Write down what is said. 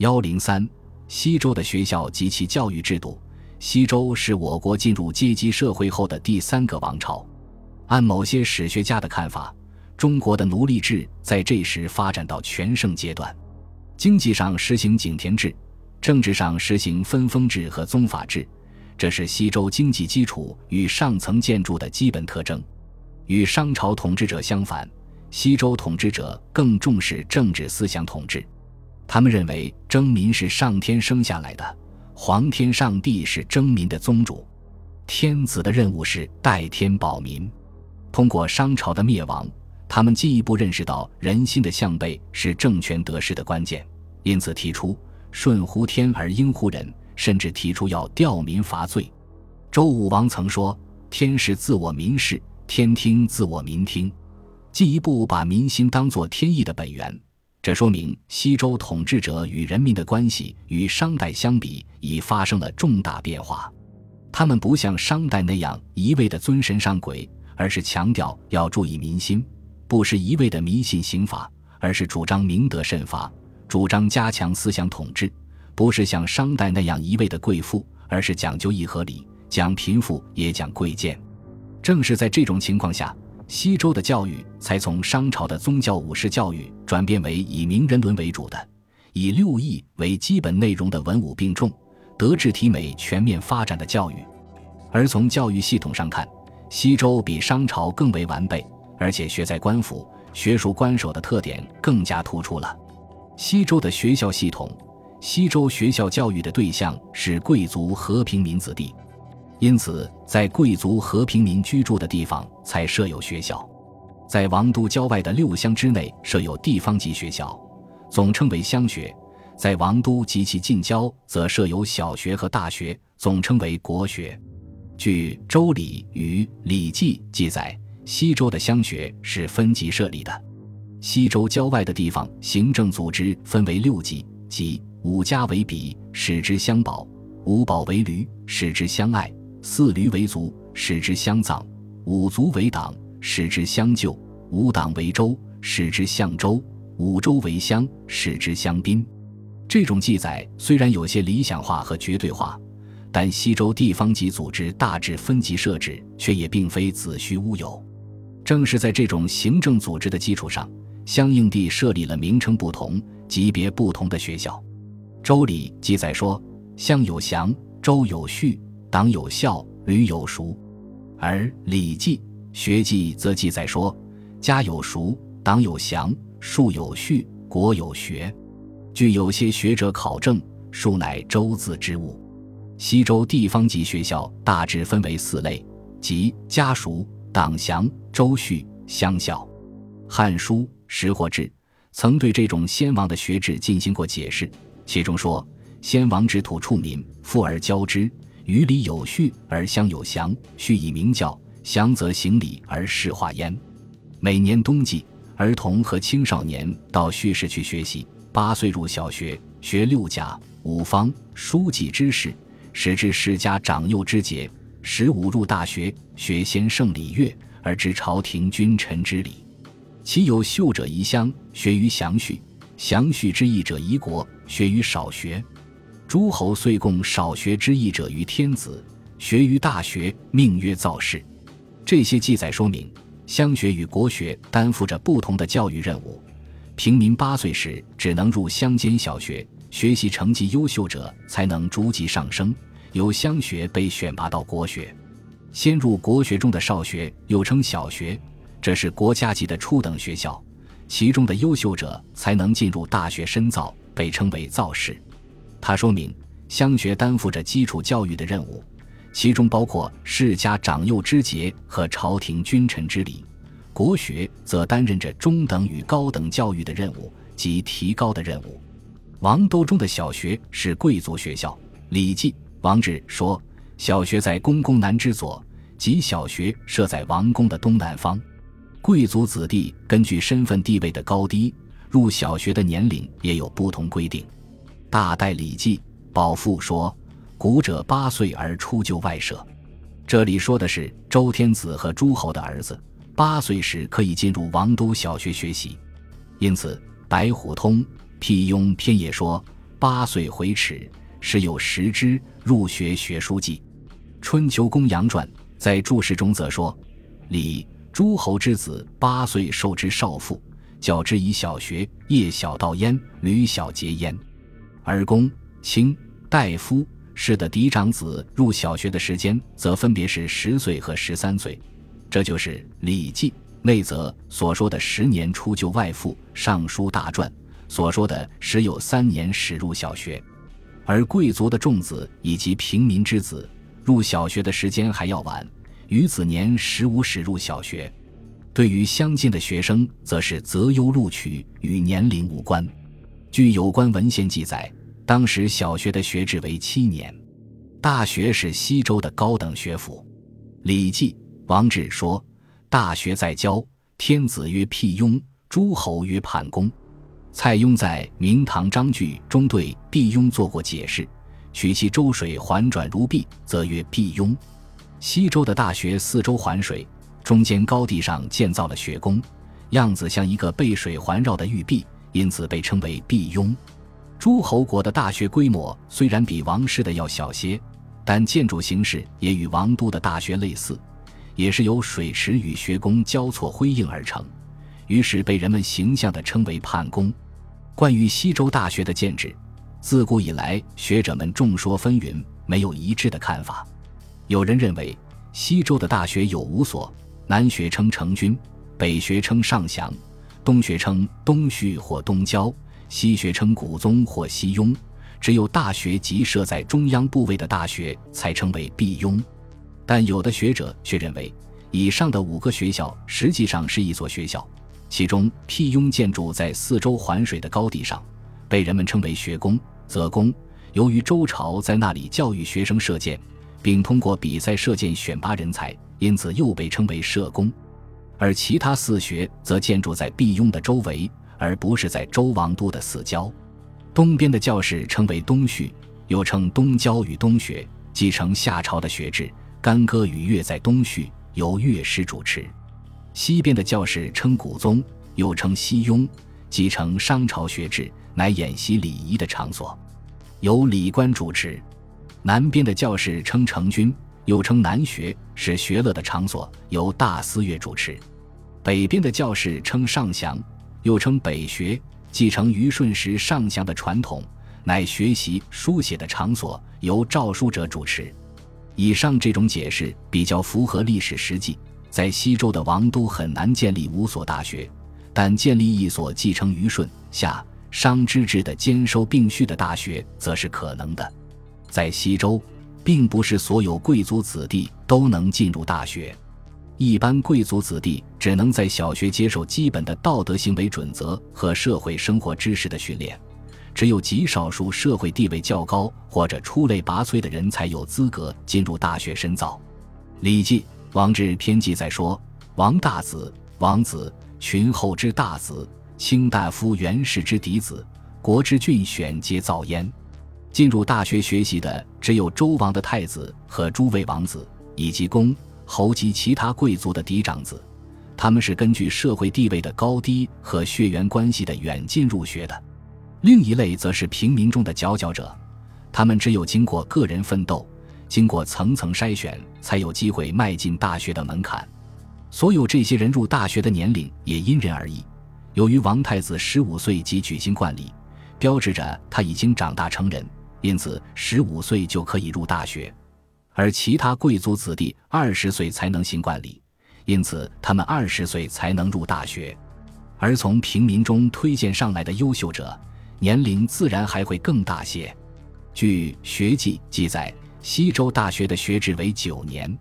幺零三，西周的学校及其教育制度。西周是我国进入阶级社会后的第三个王朝。按某些史学家的看法，中国的奴隶制在这时发展到全盛阶段。经济上实行井田制，政治上实行分封制和宗法制，这是西周经济基础与上层建筑的基本特征。与商朝统治者相反，西周统治者更重视政治思想统治。他们认为征民是上天生下来的。皇天上帝是征民的宗主，天子的任务是代天保民。通过商朝的灭亡，他们进一步认识到人心的向背是政权得势的关键，因此提出“顺乎天而应乎人”，甚至提出要吊民伐罪。周武王曾说：“天是自我民事，天听自我民听。”进一步把民心当作天意的本源。这说明西周统治者与人民的关系与商代相比已发生了重大变化。他们不像商代那样一味的尊神上鬼，而是强调要注意民心；不是一味的迷信刑法，而是主张明德慎罚，主张加强思想统治；不是像商代那样一味的贵妇，而是讲究义和礼，讲贫富也讲贵贱。正是在这种情况下。西周的教育才从商朝的宗教武士教育转变为以名人伦为主的、以六艺为基本内容的文武并重、德智体美全面发展的教育。而从教育系统上看，西周比商朝更为完备，而且学在官府、学术官守的特点更加突出了。西周的学校系统，西周学校教育的对象是贵族和平民子弟。因此，在贵族和平民居住的地方才设有学校，在王都郊外的六乡之内设有地方级学校，总称为乡学；在王都及其近郊则设有小学和大学，总称为国学。据《周礼》与《礼记》记载，西周的乡学是分级设立的。西周郊外的地方行政组织分为六级，即五家为比，使之相保；五保为驴，使之相爱。四驴为族，使之相葬；五族为党，使之相救；五党为州，使之相州；五州为乡，使之相宾。这种记载虽然有些理想化和绝对化，但西周地方级组织大致分级设置，却也并非子虚乌有。正是在这种行政组织的基础上，相应地设立了名称不同、级别不同的学校。《周礼》记载说：“乡有祥，周有序。”党有孝，吕有熟，而《礼记·学记》则记载说：家有熟，党有祥，术有序，国有学。据有些学者考证，术乃周字之物。西周地方级学校大致分为四类，即家塾、党祥、周序、乡校。《汉书·识货志》曾对这种先王的学制进行过解释，其中说：先王之土处民，富而教之。于礼有序而乡有祥，序以明教，祥则行礼而事化焉。每年冬季，儿童和青少年到叙事去学习。八岁入小学，学六甲、五方、书记之事，使至世家长幼之节。十五入大学，学先圣礼乐，而知朝廷君臣之礼。其有秀者宜乡，学于祥序；祥序之义者宜国，学于少学。诸侯遂供少学之义者于天子，学于大学，命曰造士。这些记载说明，乡学与国学担负着不同的教育任务。平民八岁时只能入乡间小学，学习成绩优秀者才能逐级上升，由乡学被选拔到国学。先入国学中的少学又称小学，这是国家级的初等学校，其中的优秀者才能进入大学深造，被称为造士。他说明，乡学担负着基础教育的任务，其中包括世家长幼之节和朝廷君臣之礼；国学则担任着中等与高等教育的任务及提高的任务。王都中的小学是贵族学校，《礼记·王志》说：“小学在宫宫南之左，即小学设在王宫的东南方。贵族子弟根据身份地位的高低，入小学的年龄也有不同规定。”大代礼记宝赋说：“古者八岁而出就外舍。”这里说的是周天子和诸侯的儿子八岁时可以进入王都小学学习。因此，《白虎通·辟雍篇》也说：“八岁回齿，时有识之，入学学书记。春秋公羊传在注释中则说：“李诸侯之子八岁受之少妇，教之以小学，夜小道焉，屡小节焉。而公卿大夫士的嫡长子入小学的时间，则分别是十岁和十三岁。这就是《礼记》内则所说的十年出就外父，《尚书大传》所说的时有三年始入小学。而贵族的众子以及平民之子。”入小学的时间还要晚，于子年十五始入小学。对于相近的学生，则是择优录取，与年龄无关。据有关文献记载，当时小学的学制为七年，大学是西周的高等学府。《礼记·王志》说：“大学在郊，天子曰辟雍，诸侯曰判公。”蔡邕在《明堂章句》中对辟雍做过解释。取其周水环转如璧，则曰辟雍。西周的大学四周环水，中间高地上建造了学宫，样子像一个被水环绕的玉璧，因此被称为辟雍。诸侯国的大学规模虽然比王室的要小些，但建筑形式也与王都的大学类似，也是由水池与学宫交错辉映而成，于是被人们形象地称为判宫。关于西周大学的建制。自古以来，学者们众说纷纭，没有一致的看法。有人认为，西周的大学有五所：南学称成均，北学称上祥，东学称东序或东郊，西学称古宗或西雍。只有大学即设在中央部位的大学，才称为毕雍。但有的学者却认为，以上的五个学校实际上是一所学校，其中辟雍建筑在四周环水的高地上。被人们称为学宫、则宫。由于周朝在那里教育学生射箭，并通过比赛射箭选拔人才，因此又被称为射宫。而其他四学则建筑在毕雍的周围，而不是在周王都的四郊。东边的教室称为东序，又称东郊与东学，继承夏朝的学制。干戈与乐在东序，由乐师主持。西边的教室称古宗，又称西雍，继承商朝学制。乃演习礼仪的场所，由礼官主持。南边的教室称成军，又称南学，是学乐的场所，由大司乐主持。北边的教室称上祥，又称北学，继承虞舜时上祥的传统，乃学习书写的场所，由诏书者主持。以上这种解释比较符合历史实际，在西周的王都很难建立五所大学，但建立一所继承虞舜夏。商之治的兼收并蓄的大学，则是可能的。在西周，并不是所有贵族子弟都能进入大学，一般贵族子弟只能在小学接受基本的道德行为准则和社会生活知识的训练，只有极少数社会地位较高或者出类拔萃的人才有资格进入大学深造。《礼记·王志》篇记载说：“王大子、王子，群后之大子。”卿大夫、元氏之嫡子，国之俊选皆造焉。进入大学学习的只有周王的太子和诸位王子，以及公侯及其他贵族的嫡长子。他们是根据社会地位的高低和血缘关系的远近入学的。另一类则是平民中的佼佼者，他们只有经过个人奋斗，经过层层筛选，才有机会迈进大学的门槛。所有这些人入大学的年龄也因人而异。由于王太子十五岁即举行冠礼，标志着他已经长大成人，因此十五岁就可以入大学；而其他贵族子弟二十岁才能行冠礼，因此他们二十岁才能入大学。而从平民中推荐上来的优秀者，年龄自然还会更大些。据《学记》记载，西周大学的学制为九年。